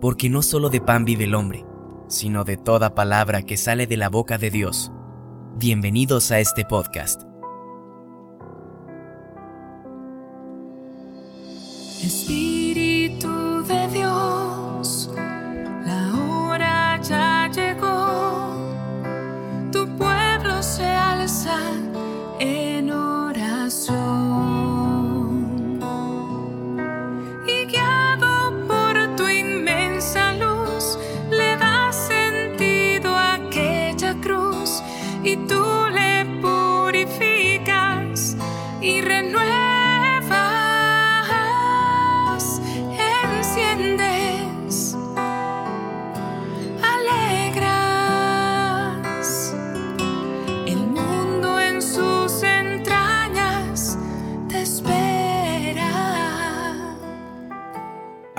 porque no solo de pan vive el hombre, sino de toda palabra que sale de la boca de Dios. Bienvenidos a este podcast.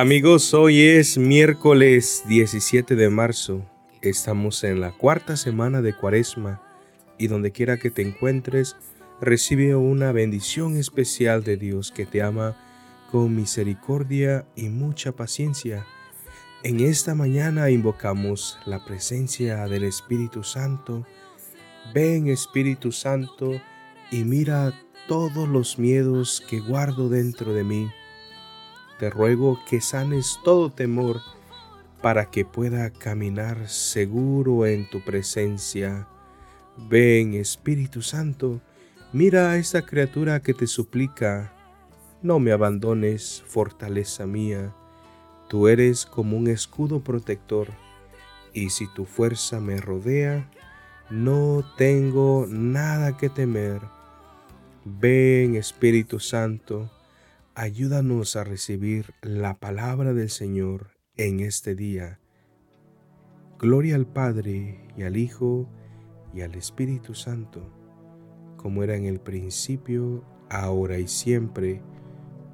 Amigos, hoy es miércoles 17 de marzo. Estamos en la cuarta semana de Cuaresma y donde quiera que te encuentres, recibe una bendición especial de Dios que te ama con misericordia y mucha paciencia. En esta mañana invocamos la presencia del Espíritu Santo. Ven Espíritu Santo y mira todos los miedos que guardo dentro de mí. Te ruego que sanes todo temor para que pueda caminar seguro en tu presencia. Ven, Espíritu Santo, mira a esta criatura que te suplica. No me abandones, fortaleza mía. Tú eres como un escudo protector, y si tu fuerza me rodea, no tengo nada que temer. Ven, Espíritu Santo, ayúdanos a recibir la palabra del Señor en este día. Gloria al Padre y al Hijo y al Espíritu Santo, como era en el principio, ahora y siempre,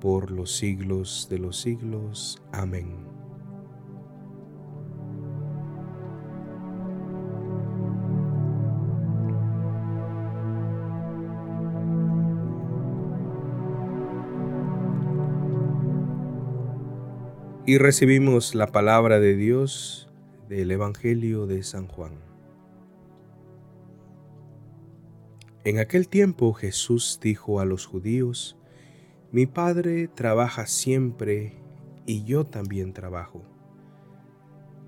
por los siglos de los siglos. Amén. Y recibimos la palabra de Dios del Evangelio de San Juan. En aquel tiempo Jesús dijo a los judíos, Mi Padre trabaja siempre y yo también trabajo.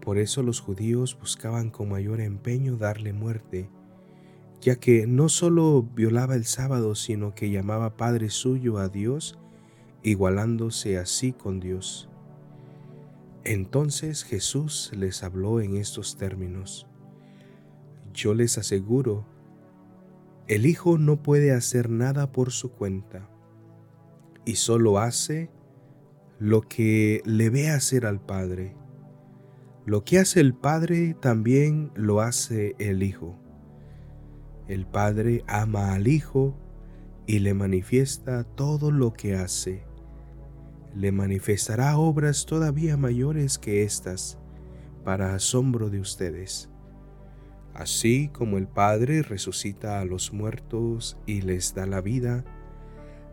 Por eso los judíos buscaban con mayor empeño darle muerte, ya que no solo violaba el sábado, sino que llamaba Padre suyo a Dios, igualándose así con Dios. Entonces Jesús les habló en estos términos. Yo les aseguro, el Hijo no puede hacer nada por su cuenta, y solo hace lo que le ve hacer al Padre. Lo que hace el Padre también lo hace el Hijo. El Padre ama al Hijo y le manifiesta todo lo que hace le manifestará obras todavía mayores que estas, para asombro de ustedes. Así como el Padre resucita a los muertos y les da la vida,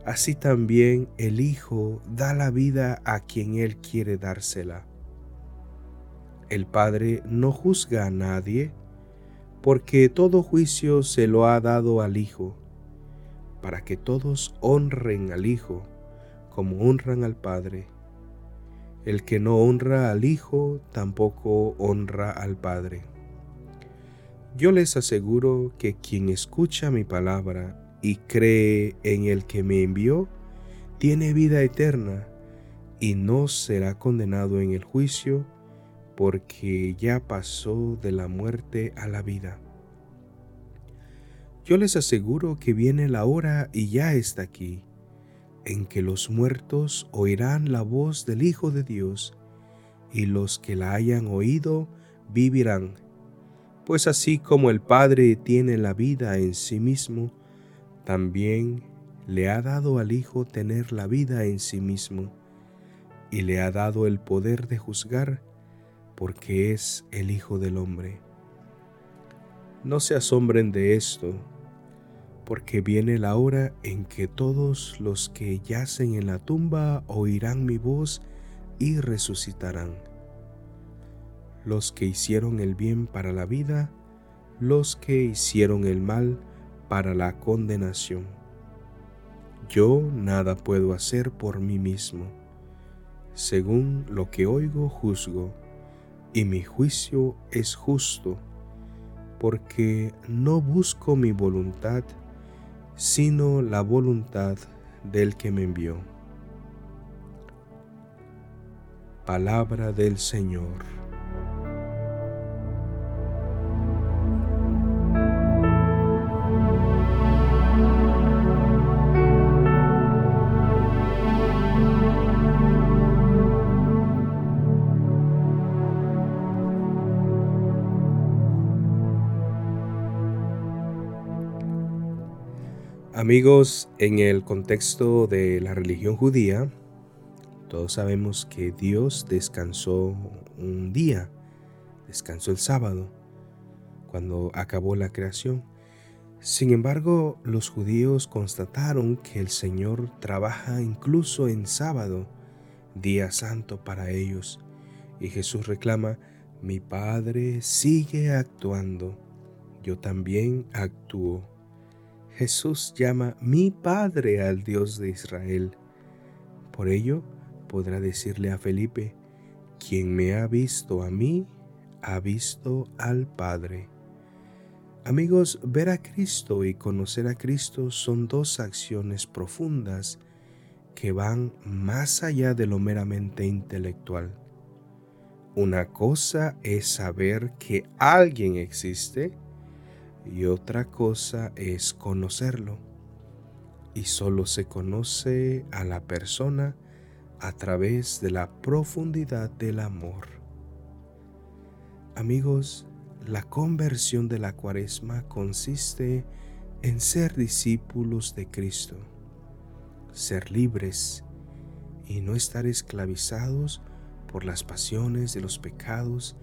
así también el Hijo da la vida a quien Él quiere dársela. El Padre no juzga a nadie, porque todo juicio se lo ha dado al Hijo, para que todos honren al Hijo como honran al Padre. El que no honra al Hijo tampoco honra al Padre. Yo les aseguro que quien escucha mi palabra y cree en el que me envió, tiene vida eterna y no será condenado en el juicio, porque ya pasó de la muerte a la vida. Yo les aseguro que viene la hora y ya está aquí, en que los muertos oirán la voz del Hijo de Dios, y los que la hayan oído vivirán. Pues así como el Padre tiene la vida en sí mismo, también le ha dado al Hijo tener la vida en sí mismo, y le ha dado el poder de juzgar, porque es el Hijo del Hombre. No se asombren de esto, porque viene la hora en que todos los que yacen en la tumba oirán mi voz y resucitarán. los que hicieron el bien para la vida, los que hicieron el mal para la condenación. Yo nada puedo hacer por mí mismo. Según lo que oigo, juzgo, y mi juicio es justo, porque no busco mi voluntad, sino la voluntad del que me envió. Palabra del Señor. Amigos, en el contexto de la religión judía, todos sabemos que Dios descansó un día, descansó el sábado, cuando acabó la creación. Sin embargo, los judíos constataron que el Señor trabaja incluso en sábado, día santo para ellos, y Jesús reclama, mi Padre sigue actuando, yo también actúo. Jesús llama mi Padre al Dios de Israel. Por ello, podrá decirle a Felipe, quien me ha visto a mí, ha visto al Padre. Amigos, ver a Cristo y conocer a Cristo son dos acciones profundas que van más allá de lo meramente intelectual. Una cosa es saber que alguien existe y otra cosa es conocerlo. Y solo se conoce a la persona a través de la profundidad del amor. Amigos, la conversión de la cuaresma consiste en ser discípulos de Cristo, ser libres y no estar esclavizados por las pasiones de los pecados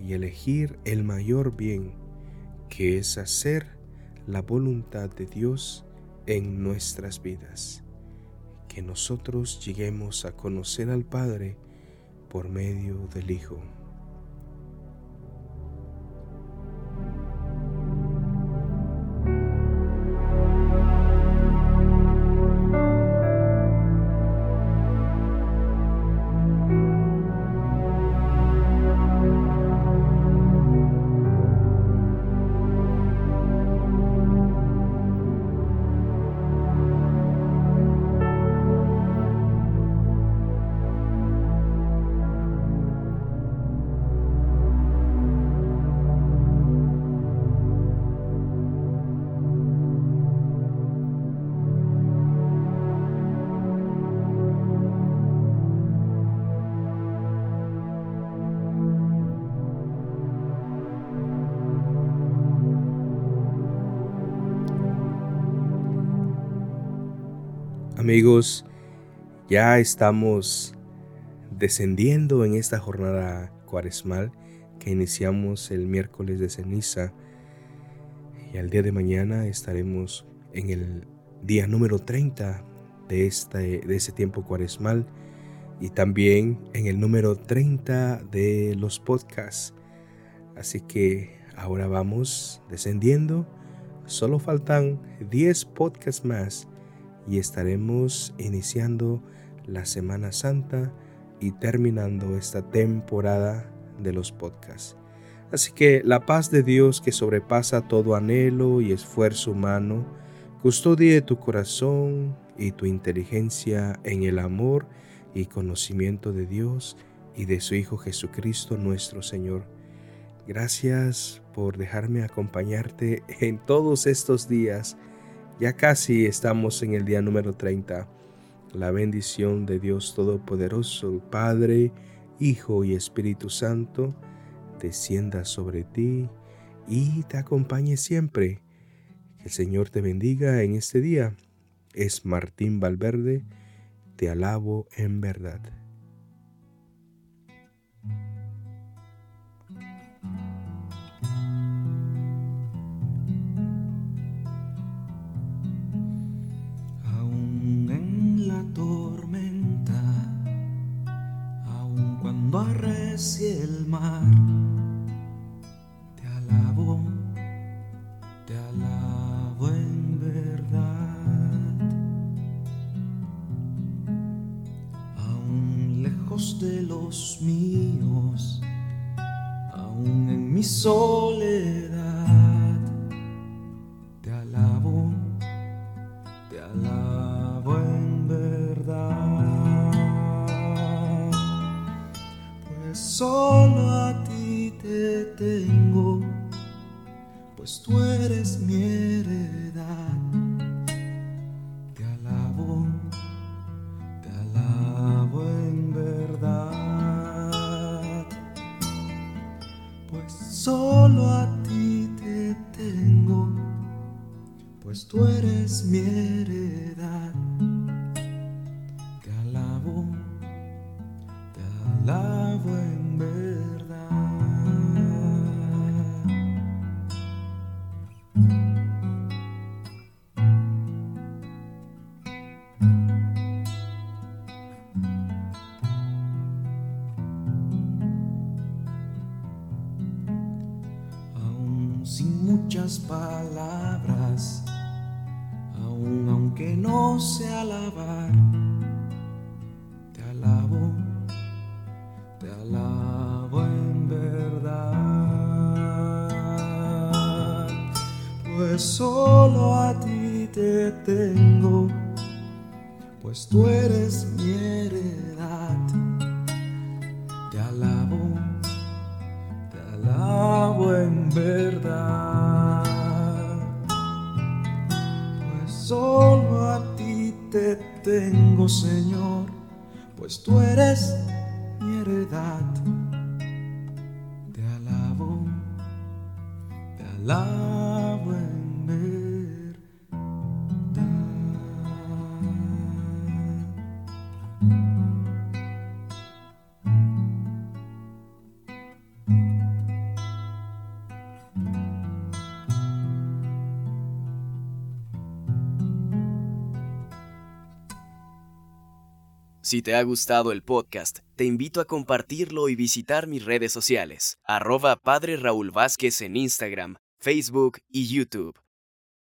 y elegir el mayor bien que es hacer la voluntad de Dios en nuestras vidas. Que nosotros lleguemos a conocer al Padre por medio del Hijo. Amigos, ya estamos descendiendo en esta jornada cuaresmal que iniciamos el miércoles de ceniza y al día de mañana estaremos en el día número 30 de, este, de ese tiempo cuaresmal y también en el número 30 de los podcasts. Así que ahora vamos descendiendo. Solo faltan 10 podcasts más y estaremos iniciando la Semana Santa y terminando esta temporada de los podcasts. Así que la paz de Dios que sobrepasa todo anhelo y esfuerzo humano, custodie tu corazón y tu inteligencia en el amor y conocimiento de Dios y de su Hijo Jesucristo nuestro Señor. Gracias por dejarme acompañarte en todos estos días ya casi estamos en el día número 30. La bendición de Dios Todopoderoso, Padre, Hijo y Espíritu Santo, descienda sobre ti y te acompañe siempre. Que el Señor te bendiga en este día. Es Martín Valverde, te alabo en verdad. Mares y el mar. Te alabo, te alabo en verdad. Aún lejos de los míos, aún en mi soledad. Pues solo a ti te tengo, pues tú eres mi heredad, te alabo te alabo en verdad, pues solo a ti te tengo, Señor, pues tú eres mi heredad. Te alabo, te alabo Si te ha gustado el podcast, te invito a compartirlo y visitar mis redes sociales, arroba Padre Raúl Vázquez en Instagram, Facebook y YouTube.